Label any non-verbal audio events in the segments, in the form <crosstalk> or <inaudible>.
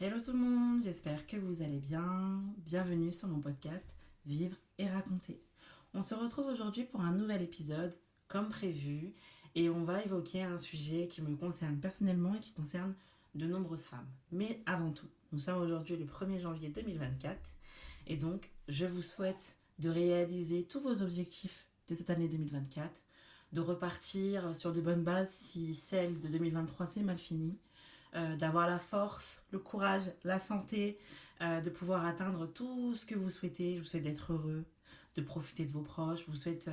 Hello tout le monde, j'espère que vous allez bien. Bienvenue sur mon podcast Vivre et raconter. On se retrouve aujourd'hui pour un nouvel épisode, comme prévu, et on va évoquer un sujet qui me concerne personnellement et qui concerne de nombreuses femmes. Mais avant tout, nous sommes aujourd'hui le 1er janvier 2024, et donc je vous souhaite de réaliser tous vos objectifs de cette année 2024, de repartir sur de bonnes bases si celle de 2023 s'est mal finie, euh, d'avoir la force, le courage, la santé, euh, de pouvoir atteindre tout ce que vous souhaitez. Je vous souhaite d'être heureux, de profiter de vos proches. Je vous souhaite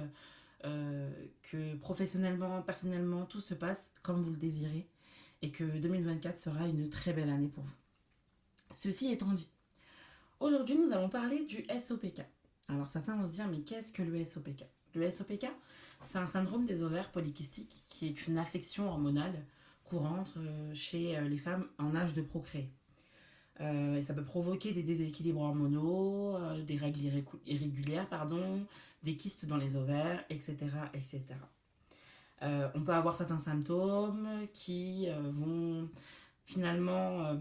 euh, que professionnellement, personnellement, tout se passe comme vous le désirez et que 2024 sera une très belle année pour vous. Ceci étant dit, aujourd'hui nous allons parler du SOPK. Alors certains vont se dire mais qu'est-ce que le SOPK Le SOPK, c'est un syndrome des ovaires polykystiques qui est une affection hormonale courante euh, chez euh, les femmes en âge de procréer. Euh, ça peut provoquer des déséquilibres hormonaux, des règles irrégulières, pardon, des kystes dans les ovaires, etc. etc. on peut avoir certains symptômes qui vont finalement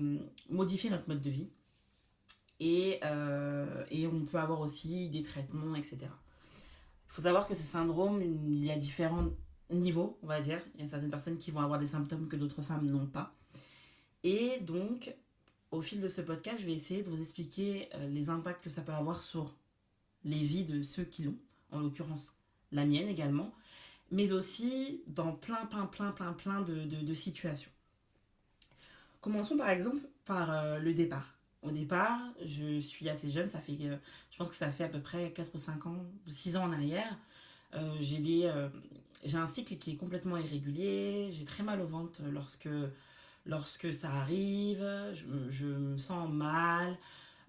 modifier notre mode de vie. Et, et on peut avoir aussi des traitements, etc. Il faut savoir que ce syndrome, il y a différents niveaux, on va dire. Il y a certaines personnes qui vont avoir des symptômes que d'autres femmes n'ont pas. Et donc, au fil de ce podcast, je vais essayer de vous expliquer euh, les impacts que ça peut avoir sur les vies de ceux qui l'ont, en l'occurrence la mienne également, mais aussi dans plein, plein, plein, plein, plein de, de, situations. Commençons par exemple par euh, le départ. Au départ, je suis assez jeune, ça fait, euh, je pense que ça fait à peu près 4 ou 5 ans, 6 ans en arrière. J'ai j'ai un cycle qui est complètement irrégulier, j'ai très mal au ventre lorsque, lorsque ça arrive, je, je me sens mal,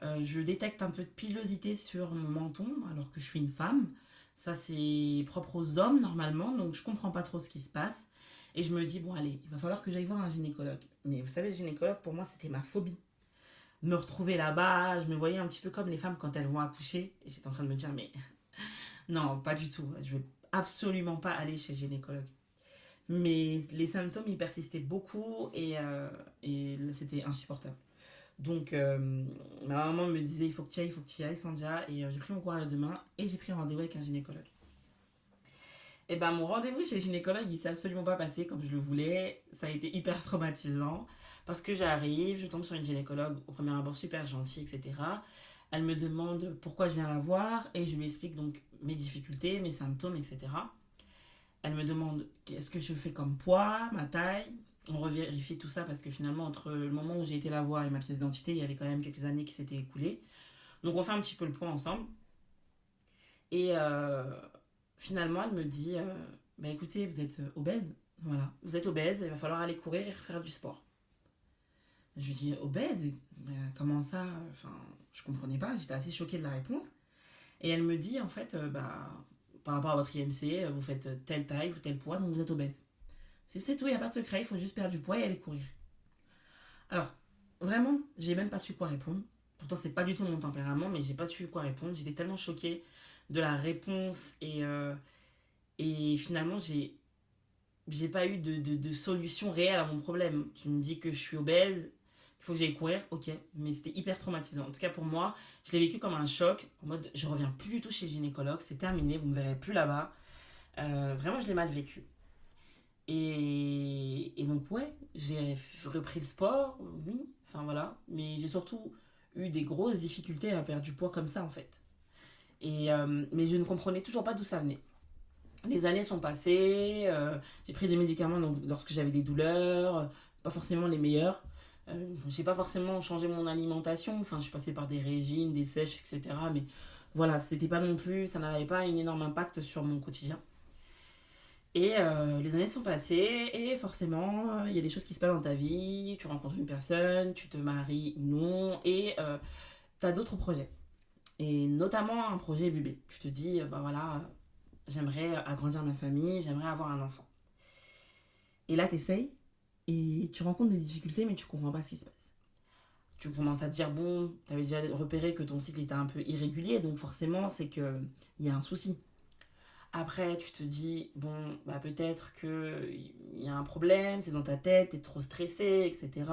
euh, je détecte un peu de pilosité sur mon menton alors que je suis une femme. Ça, c'est propre aux hommes normalement, donc je comprends pas trop ce qui se passe. Et je me dis, bon, allez, il va falloir que j'aille voir un gynécologue. Mais vous savez, le gynécologue, pour moi, c'était ma phobie. Me retrouver là-bas, je me voyais un petit peu comme les femmes quand elles vont accoucher. Et j'étais en train de me dire, mais non, pas du tout. Je vais absolument pas aller chez gynécologue. Mais les symptômes, ils persistaient beaucoup et, euh, c'était insupportable. Donc, euh, ma maman me disait il faut que tu ailles, il faut que tu ailles, Sandia. Et euh, j'ai pris mon courage demain et j'ai pris rendez-vous avec un gynécologue. Et ben mon rendez-vous chez le gynécologue, il s'est absolument pas passé comme je le voulais. Ça a été hyper traumatisant parce que j'arrive, je tombe sur une gynécologue au premier abord super gentille, etc. Elle me demande pourquoi je viens la voir et je lui explique donc mes difficultés, mes symptômes, etc. Elle me demande qu'est-ce que je fais comme poids, ma taille? On revérifie tout ça parce que finalement, entre le moment où j'ai été la voir et ma pièce d'identité, il y avait quand même quelques années qui s'étaient écoulées. Donc on fait un petit peu le point ensemble. Et euh, finalement, elle me dit euh, bah, écoutez, vous êtes obèse. Voilà, vous êtes obèse, il va falloir aller courir et faire du sport. Je lui dis obèse? Comment ça? Enfin, je comprenais pas, j'étais assez choquée de la réponse. Et elle me dit, en fait, euh, bah, par rapport à votre IMC, vous faites telle taille ou tel poids, donc vous êtes obèse. C'est tout, il n'y a pas de secret, il faut juste perdre du poids et aller courir. Alors, vraiment, j'ai même pas su quoi répondre. Pourtant, c'est pas du tout mon tempérament, mais j'ai pas su quoi répondre. J'étais tellement choquée de la réponse et, euh, et finalement, j'ai j'ai pas eu de, de, solution réelle à mon problème. Tu me dis que je suis obèse, il faut que j'aille courir, ok, mais c'était hyper traumatisant. En tout cas pour moi, je l'ai vécu comme un choc, en mode je reviens plus du tout chez le gynécologue, c'est terminé, vous ne me verrez plus là-bas. Euh, vraiment, je l'ai mal vécu. Et, donc, ouais, j'ai repris le sport, oui, enfin voilà, mais j'ai surtout eu des grosses difficultés à perdre du poids comme ça en fait. Et, euh, mais je ne comprenais toujours pas d'où ça venait. Les années sont passées, euh, j'ai pris des médicaments donc, lorsque j'avais des douleurs, pas forcément les meilleurs. Euh, j'ai pas forcément changé mon alimentation. Enfin, je suis passée par des régimes, des sèches, etc. Mais voilà, c'était pas non plus, ça n'avait pas un énorme impact sur mon quotidien. Et euh, les années sont passées et forcément, il y a des choses qui se passent dans ta vie. Tu rencontres une personne, tu te maries non et euh, tu d'autres projets. Et notamment un projet bébé. Tu te dis, ben voilà, j'aimerais agrandir ma famille, j'aimerais avoir un enfant. Et là, tu essayes et tu rencontres des difficultés, mais tu comprends pas ce qui se passe. Tu commences à te dire, bon, tu avais déjà repéré que ton cycle était un peu irrégulier, donc forcément, c'est qu'il y a un souci. Après, tu te dis, bon, bah peut-être qu'il y a un problème, c'est dans ta tête, tu es trop stressé, etc.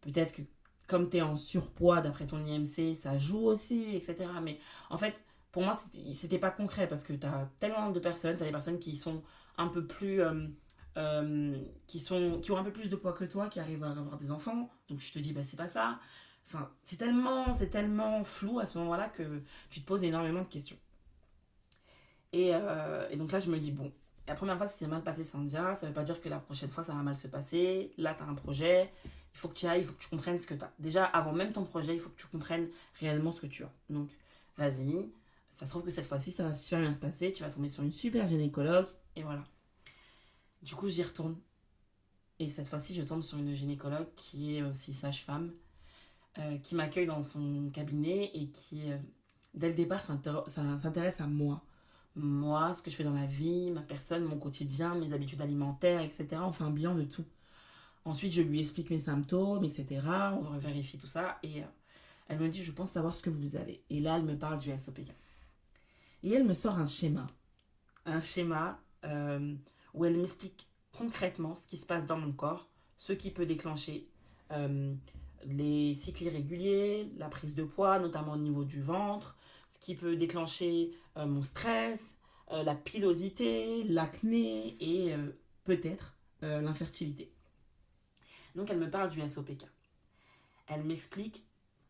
Peut-être que comme tu es en surpoids d'après ton IMC, ça joue aussi, etc. Mais en fait, pour moi, c'était pas concret parce que tu as tellement de personnes, tu as des personnes qui sont un peu plus. Euh, euh, qui, sont, qui ont un peu plus de poids que toi, qui arrivent à avoir des enfants. Donc je te dis, bah, c'est pas ça. Enfin, c'est tellement, c'est tellement flou à ce moment-là que tu te poses énormément de questions. Et, euh, donc là, je me dis, bon, la première fois, c'est mal passé, Sandia, ça veut pas dire que la prochaine fois, ça va mal se passer. Là, tu as un projet, il faut que tu ailles, il faut que tu comprennes ce que tu as. Déjà, avant même ton projet, il faut que tu comprennes réellement ce que tu as. Donc, vas-y. Ça se trouve que cette fois-ci, ça va super bien se passer. Tu vas tomber sur une super gynécologue. Et voilà. Du coup, j'y retourne. Et cette fois-ci, je tombe sur une gynécologue qui est aussi sage-femme, euh, qui m'accueille dans son cabinet et qui, euh, dès le départ, s'intéresse à moi. Moi, ce que je fais dans la vie, ma personne, mon quotidien, mes habitudes alimentaires, etc. On fait un bilan de tout. Ensuite, je lui explique mes symptômes, etc. On vérifie tout ça. Et euh, elle me dit, je pense savoir ce que vous avez. Et là, elle me parle du SOPK. Et elle me sort un schéma. Un schéma où elle m'explique concrètement ce qui se passe dans mon corps, ce qui peut déclencher euh, les cycles irréguliers, la prise de poids, notamment au niveau du ventre, ce qui peut déclencher mon stress, la pilosité, l'acné et peut-être l'infertilité. Donc elle me parle du SOPK. Elle m'explique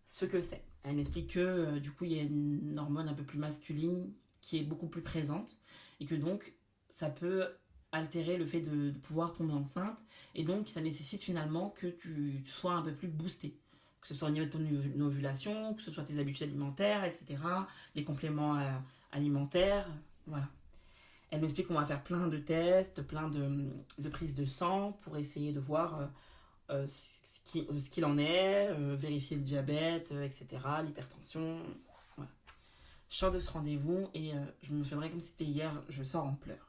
ce que c'est. Elle m'explique que euh, du coup il y a une hormone un peu plus masculine qui est beaucoup plus présente et que donc ça peut altérer le fait de, pouvoir tomber enceinte et donc ça nécessite finalement que tu sois un peu plus boosté que ce soit au niveau de ton ovulation, que ce soit tes habitudes alimentaires, etc., les compléments euh, alimentaires, voilà. Elle m'explique qu'on va faire plein de tests, plein de, de prises de sang pour essayer de voir euh, euh, ce qu'il en est, vérifier le diabète, etc., l'hypertension. Voilà. Je sors de ce rendez-vous et je me souviendrai comme si c'était hier, je sors en pleurs.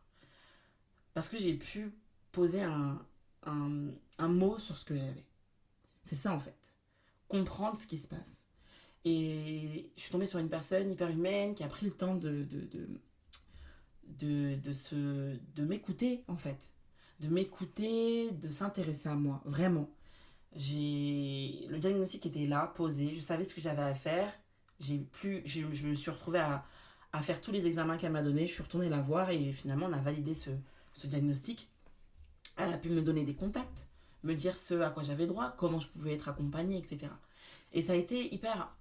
Parce que j'ai pu poser un, un, mot sur ce que j'avais. C'est ça en fait. Comprendre ce qui se passe. Et je suis tombée sur une personne hyper humaine qui a pris le temps de, de, de, de, de m'écouter en fait de m'écouter, de s'intéresser à moi, vraiment. J'ai le diagnostic était là, posé, je savais ce que j'avais à faire. J'ai plus, je, me suis retrouvée à, à faire tous les examens qu'elle m'a donnés. Je suis retournée la voir et finalement on a validé ce, ce diagnostic. Elle a pu me donner des contacts, me dire ce à quoi j'avais droit, comment je pouvais être accompagnée, etc. Et ça a été hyper,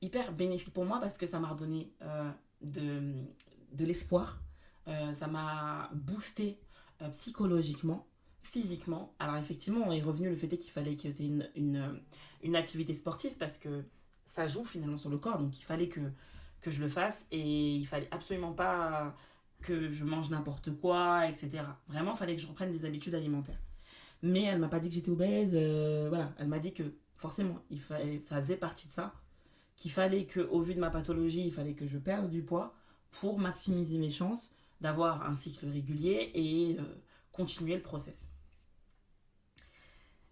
hyper bénéfique pour moi parce que ça m'a redonné euh, de, de l'espoir. Euh, ça m'a boosté euh, psychologiquement, physiquement. Alors effectivement, on est revenu le fait qu'il fallait qu'il y ait une, une, une, activité sportive parce que ça joue finalement sur le corps, donc il fallait que, que je le fasse et il fallait absolument pas que je mange n'importe quoi, etc. Vraiment, il fallait que je reprenne des habitudes alimentaires. Mais elle m'a pas dit que j'étais obèse, euh, voilà, elle m'a dit que forcément, ça faisait partie de ça, qu'il fallait que, au vu de ma pathologie, il fallait que je perde du poids pour maximiser mes chances d'avoir un cycle régulier et euh, continuer le process.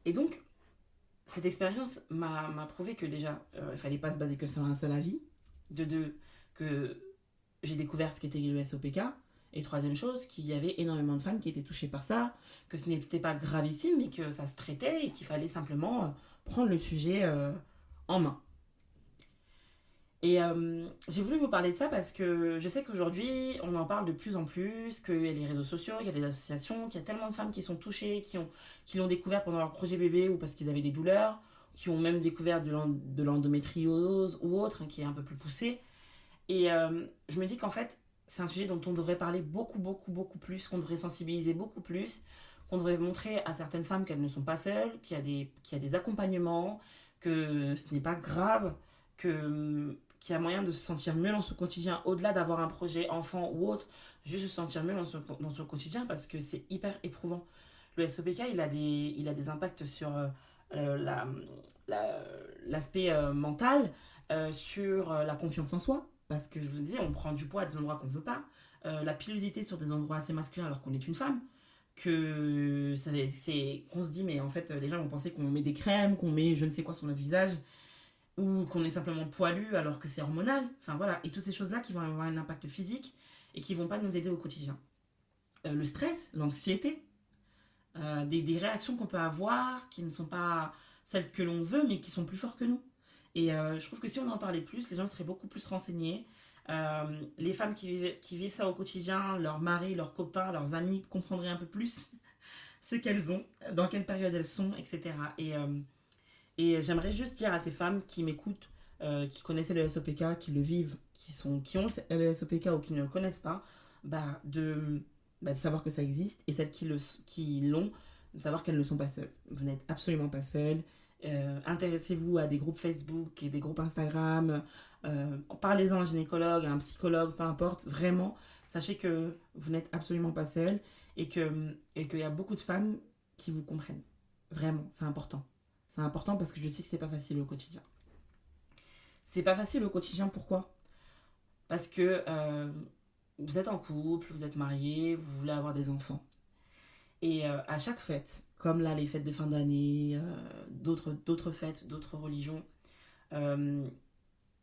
Et donc, cette expérience m'a prouvé que déjà, euh, il fallait pas se baser que sur un seul avis. De deux, que j'ai découvert ce qu'était le SOPK. Et troisième chose, qu'il y avait énormément de femmes qui étaient touchées par ça, que ce n'était pas gravissime, mais que ça se traitait et qu'il fallait simplement euh, prendre le sujet en main. Et euh, j'ai voulu vous parler de ça parce que je sais qu'aujourd'hui, on en parle de plus en plus, qu'il y a les réseaux sociaux, qu'il y a des associations, qu'il y a tellement de femmes qui sont touchées, qui l'ont qui découvert pendant leur projet bébé ou parce qu'ils avaient des douleurs, qui ont même découvert de l'endométriose ou autre, hein, qui est un peu plus poussé. Et euh, je me dis qu'en fait, c'est un sujet dont on devrait parler beaucoup, beaucoup, beaucoup plus, qu'on devrait sensibiliser beaucoup plus, qu'on devrait montrer à certaines femmes qu'elles ne sont pas seules, qu'il y, a des, qu'il y a des accompagnements, que ce n'est pas grave, que qui a moyen de se sentir mieux dans son quotidien, au-delà d'avoir un projet enfant ou autre, juste se sentir mieux dans son, dans son quotidien parce que c'est hyper éprouvant. Le SOPK, il a des, il a des impacts sur euh, l'aspect la, euh, mental, sur la confiance en soi, parce que je vous dis, on prend du poids à des endroits qu'on ne veut pas, la pilosité sur des endroits assez masculins alors qu'on est une femme, que c'est qu'on se dit, mais en fait, les gens vont penser qu'on met des crèmes, qu'on met je ne sais quoi sur notre visage, ou qu'on est simplement poilu alors que c'est hormonal. Enfin voilà, et toutes ces choses-là qui vont avoir un impact physique et qui vont pas nous aider au quotidien. Euh, le stress, l'anxiété, euh, des, des, réactions qu'on peut avoir qui ne sont pas celles que l'on veut, mais qui sont plus forts que nous. Et euh, je trouve que si on en parlait plus, les gens seraient beaucoup plus renseignés. Euh, les femmes qui vivent, ça au quotidien, leurs maris, leurs copains, leurs amis comprendraient un peu plus <laughs> ce qu'elles ont, dans quelle période elles sont, etc. Et, euh, et j'aimerais juste dire à ces femmes qui m'écoutent, qui connaissaient le SOPK, qui le vivent, qui, sont, qui ont le SOPK ou qui ne le connaissent pas, bah, de, bah, de savoir que ça existe. Et celles qui l'ont, de savoir qu'elles ne sont pas seules. Vous n'êtes absolument pas seules. Euh, intéressez-vous à des groupes Facebook et des groupes Instagram. Euh, parlez-en à un gynécologue, à un psychologue, peu importe. Vraiment, sachez que vous n'êtes absolument pas seul et qu'il y a beaucoup de femmes qui vous comprennent. Vraiment, c'est important. C'est important parce que je sais que c'est pas facile au quotidien. C'est pas facile au quotidien, pourquoi? Parce que euh, vous êtes en couple, vous êtes marié, vous voulez avoir des enfants. Et à chaque fête, comme là les fêtes de fin d'année, euh, d'autres, d'autres fêtes, d'autres religions. Euh,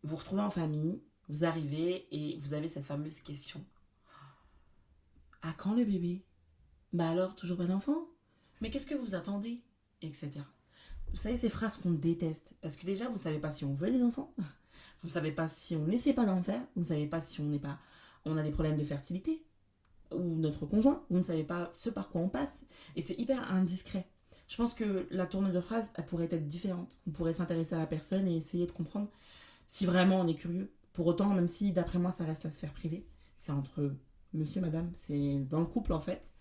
vous retrouvez en famille, vous arrivez et vous avez cette fameuse question. À quand le bébé? Bah alors, toujours pas d'enfant? Mais qu'est-ce que vous attendez? Etc. Vous savez, ces phrases qu'on déteste. Parce que déjà, vous ne savez pas si on veut des enfants. <laughs> Vous ne savez pas si on n'essaie pas d'en faire. Vous ne savez pas si on n'est pas... On a des problèmes de fertilité ou notre conjoint, vous ne savez pas ce par quoi on passe, et c'est hyper indiscret. Je pense que la tournure de phrase, elle pourrait être différente. On pourrait s'intéresser à la personne et essayer de comprendre si vraiment on est curieux. Pour autant, même si d'après moi ça reste la sphère privée, c'est entre monsieur, madame, c'est dans le couple en fait.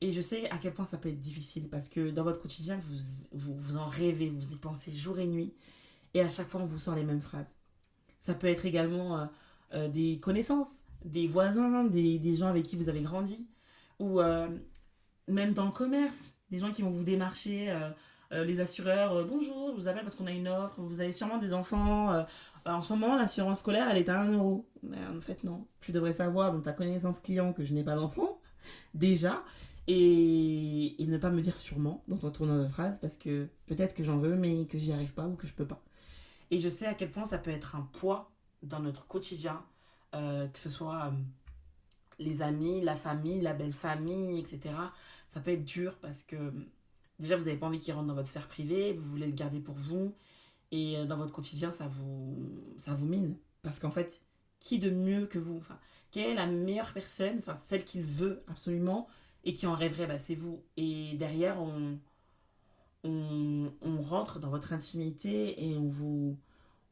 Et je sais à quel point ça peut être difficile parce que dans votre quotidien, vous, vous, vous en rêvez, vous y pensez jour et nuit. Et à chaque fois, on vous sort les mêmes phrases. Ça peut être également euh, euh, des connaissances des voisins, des, des, gens avec qui vous avez grandi, ou euh, même dans le commerce, des gens qui vont vous démarcher, euh, euh, les assureurs, bonjour, je vous appelle parce qu'on a une offre, vous avez sûrement des enfants, en ce moment l'assurance scolaire elle est à 1 euro. Mais en fait non, tu devrais savoir dans ta connaissance client que je n'ai pas d'enfant, <laughs> déjà, et, et, ne pas me dire sûrement dans ton tournoi de phrase parce que peut-être que j'en veux mais que j'y arrive pas ou que je peux pas. Et je sais à quel point ça peut être un poids dans notre quotidien euh, que ce soit euh, les amis, la famille, la belle famille, etc. Ça peut être dur parce que déjà vous n'avez pas envie qu'il rentre dans votre sphère privée, vous voulez le garder pour vous et euh, dans votre quotidien ça vous, ça vous mine. Parce qu'en fait, qui de mieux que vous enfin, Quelle est la meilleure personne, enfin celle qu'il veut absolument et qui en rêverait bah, C'est vous. Et derrière, on, on, on, rentre dans votre intimité et on vous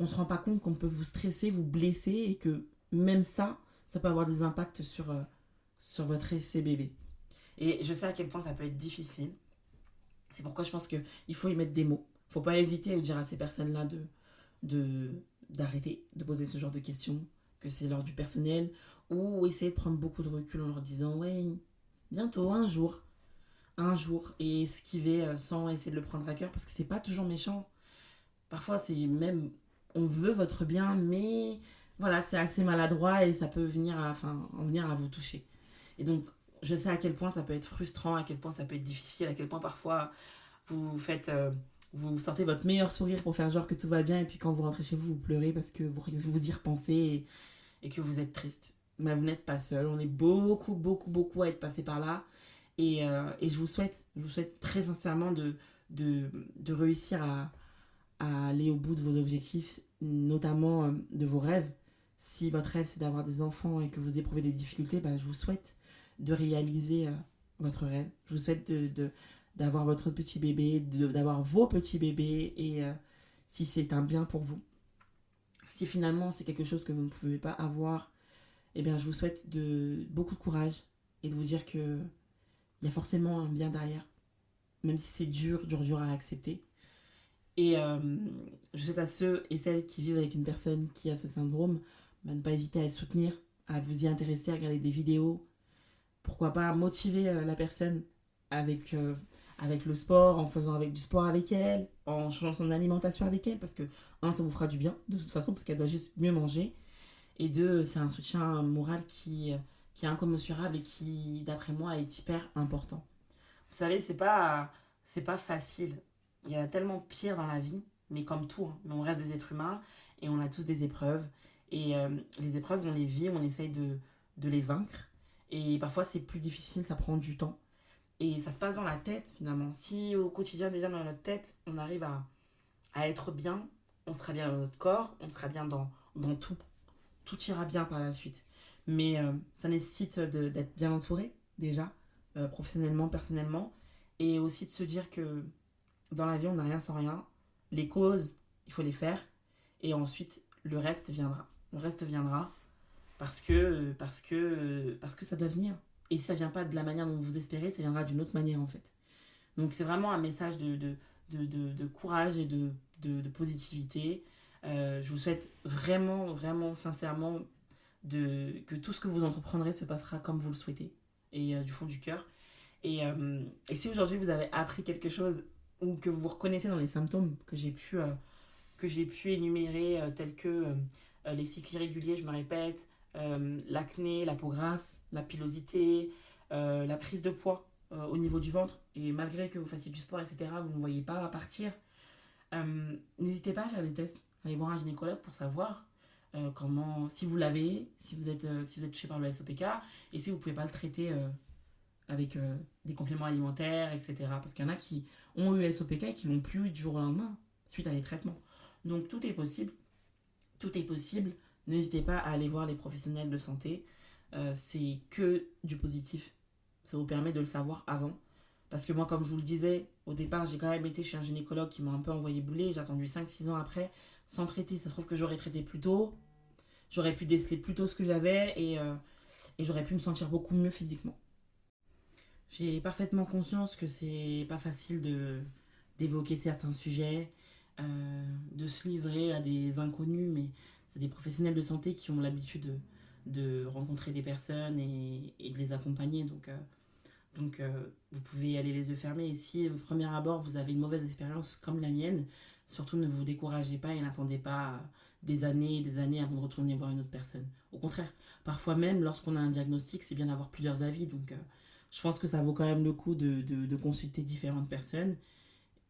on se rend pas compte qu'on peut vous stresser, vous blesser et que même ça, ça peut avoir des impacts sur, euh, sur votre essai. Et je sais à quel point ça peut être difficile. C'est pourquoi je pense qu'il faut y mettre des mots. Il ne faut pas hésiter à dire à ces personnes-là de, de, d'arrêter de poser ce genre de questions, que c'est l'heure du personnel, ou essayer de prendre beaucoup de recul en leur disant Ouais, bientôt, un jour, un jour, et esquiver euh, sans essayer de le prendre à cœur, parce que c'est pas toujours méchant. Parfois, c'est même, on veut votre bien, mais voilà, c'est assez maladroit et ça peut venir à, enfin, en venir à vous toucher. Et donc, je sais à quel point ça peut être frustrant, à quel point ça peut être difficile, à quel point parfois vous faites, euh, vous sortez votre meilleur sourire pour faire genre que tout va bien et puis quand vous rentrez chez vous, vous pleurez parce que vous, vous y repensez et, que vous êtes triste. Mais vous n'êtes pas seul, on est beaucoup, beaucoup, beaucoup à être passé par là. Et, euh, et, je vous souhaite, je vous souhaite très sincèrement de, de, de réussir à, à, aller au bout de vos objectifs, notamment euh, de vos rêves si votre rêve c'est d'avoir des enfants et que vous éprouvez des difficultés, bah, je vous souhaite de réaliser euh, votre rêve. Je vous souhaite de, d'avoir votre petit bébé, d'avoir vos petits bébés et euh, si c'est un bien pour vous. Si finalement c'est quelque chose que vous ne pouvez pas avoir, eh bien je vous souhaite de beaucoup de courage et de vous dire que il y a forcément un bien derrière, même si c'est dur, dur, dur à accepter. Et euh, je souhaite à ceux et celles qui vivent avec une personne qui a ce syndrome bah, ne pas hésiter à les soutenir, à vous y intéresser, à regarder des vidéos. Pourquoi pas motiver euh, la personne avec, euh, avec le sport, en faisant avec du sport avec elle, en changeant son alimentation avec elle, parce que, un, ça vous fera du bien, de toute façon, parce qu'elle doit juste mieux manger. Et deux, c'est un soutien moral qui, qui est incommensurable et qui, d'après moi, est hyper important. Vous savez, c'est pas, c'est pas facile. Il y a tellement pire dans la vie, mais comme tout, hein. on reste des êtres humains et on a tous des épreuves. Et euh, les épreuves, on les vit, on essaye de, de les vaincre. Et parfois, c'est plus difficile, ça prend du temps. Et ça se passe dans la tête, finalement. Si au quotidien, déjà dans notre tête, on arrive à, à être bien, on sera bien dans notre corps, on sera bien dans, dans tout. Tout ira bien par la suite. Mais euh, ça nécessite d'être bien entouré, déjà, euh, professionnellement, personnellement, et aussi de se dire que dans la vie, on n'a rien sans rien. Les causes, il faut les faire, et ensuite, le reste viendra. Le reste viendra parce que, parce que, parce que ça doit venir. Et si ça vient pas de la manière dont vous espérez, ça viendra d'une autre manière, en fait. Donc, c'est vraiment un message de, de, de, de courage et de, positivité. Euh, je vous souhaite vraiment, vraiment, sincèrement de, que tout ce que vous entreprendrez se passera comme vous le souhaitez et euh, du fond du cœur. Et, euh, et si aujourd'hui vous avez appris quelque chose ou que vous vous reconnaissez dans les symptômes que j'ai pu, euh, que j'ai pu énumérer, tels que les cycles irréguliers, je me répète, l'acné, la peau grasse, la pilosité, la prise de poids au niveau du ventre, et malgré que vous fassiez du sport, etc., vous ne voyez pas partir, n'hésitez pas à faire des tests. Allez voir un gynécologue pour savoir euh, comment, si vous l'avez, si vous êtes euh, si vous êtes touché par le SOPK, et si vous pouvez pas le traiter euh, avec des compléments alimentaires, etc. Parce qu'il y en a qui ont eu SOPK et qui l'ont plus du jour au lendemain, suite à des traitements. Donc tout est possible. Tout est possible. N'hésitez pas à aller voir les professionnels de santé. c'est que du positif. Ça vous permet de le savoir avant. Parce que moi, comme je vous le disais, au départ, j'ai quand même été chez un gynécologue qui m'a un peu envoyé bouler. J'ai attendu 5-6 ans après sans traiter. Ça se trouve que j'aurais traité plus tôt. J'aurais pu déceler plus tôt ce que j'avais et, euh, et j'aurais pu me sentir beaucoup mieux physiquement. J'ai parfaitement conscience que c'est pas facile d'évoquer certains sujets, euh, de se livrer à des inconnus, mais c'est des professionnels de santé qui ont l'habitude de, rencontrer des personnes et, de les accompagner. Donc, euh, donc vous pouvez aller les yeux fermés. Et si au premier abord vous avez une mauvaise expérience comme la mienne, Surtout ne vous découragez pas et n'attendez pas des années et des années avant de retourner voir une autre personne. Au contraire, parfois même lorsqu'on a un diagnostic, c'est bien d'avoir plusieurs avis. Donc euh, je pense que ça vaut quand même le coup de, consulter différentes personnes,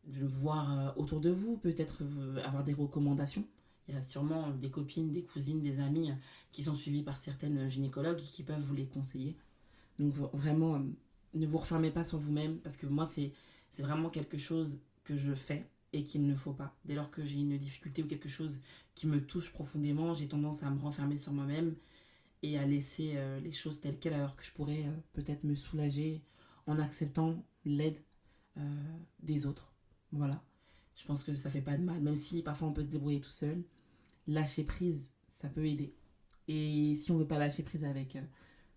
de voir euh, autour de vous, peut-être avoir des recommandations. Il y a sûrement des copines, des cousines, des amis qui sont suivies par certaines gynécologues et qui peuvent vous les conseiller. Donc vraiment, euh, ne vous refermez pas sur vous-même parce que moi, c'est vraiment quelque chose que je fais et qu'il ne faut pas. Dès lors que j'ai une difficulté ou quelque chose qui me touche profondément, j'ai tendance à me renfermer sur moi-même et à laisser euh, les choses telles quelles alors que je pourrais euh, peut-être me soulager en acceptant l'aide euh, des autres. Voilà. Je pense que ça fait pas de mal, même si parfois on peut se débrouiller tout seul. Lâcher prise, ça peut aider. Et si on veut pas lâcher prise avec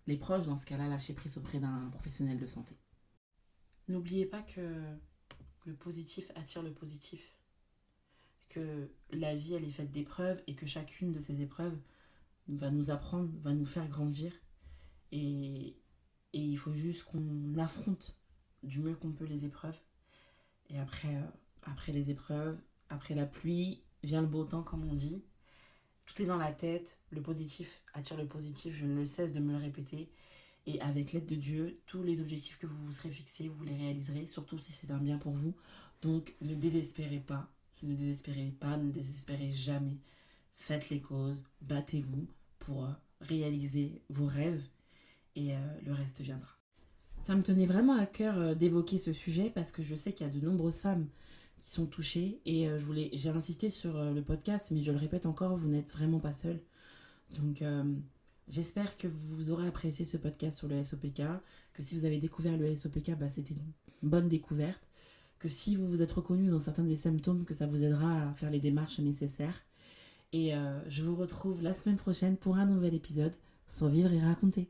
les proches, dans ce cas-là, lâcher prise auprès d'un professionnel de santé. N'oubliez pas que le positif attire le positif. Que la vie, elle est faite d'épreuves et que chacune de ces épreuves va nous apprendre, va nous faire grandir. Et il faut juste qu'on affronte du mieux qu'on peut les épreuves. Et après, euh, après les épreuves, après la pluie, vient le beau temps, comme on dit. Tout est dans la tête. Le positif attire le positif. Je ne cesse de me le répéter. Et avec l'aide de Dieu, tous les objectifs que vous vous serez fixés, vous les réaliserez, surtout si c'est un bien pour vous. Donc ne désespérez pas, ne désespérez pas, ne désespérez jamais. Faites les causes, battez-vous pour euh, réaliser vos rêves et euh, le reste viendra. Ça me tenait vraiment à cœur euh, d'évoquer ce sujet parce que je sais qu'il y a de nombreuses femmes qui sont touchées et je voulais j'ai insisté sur le podcast mais je le répète encore vous n'êtes vraiment pas seul donc J'espère que vous aurez apprécié ce podcast sur le SOPK, que si vous avez découvert le SOPK, bah, c'était une bonne découverte, que si vous vous êtes reconnu dans certains des symptômes, que ça vous aidera à faire les démarches nécessaires. Et euh, je vous retrouve la semaine prochaine pour un nouvel épisode sur Vivre et Raconter.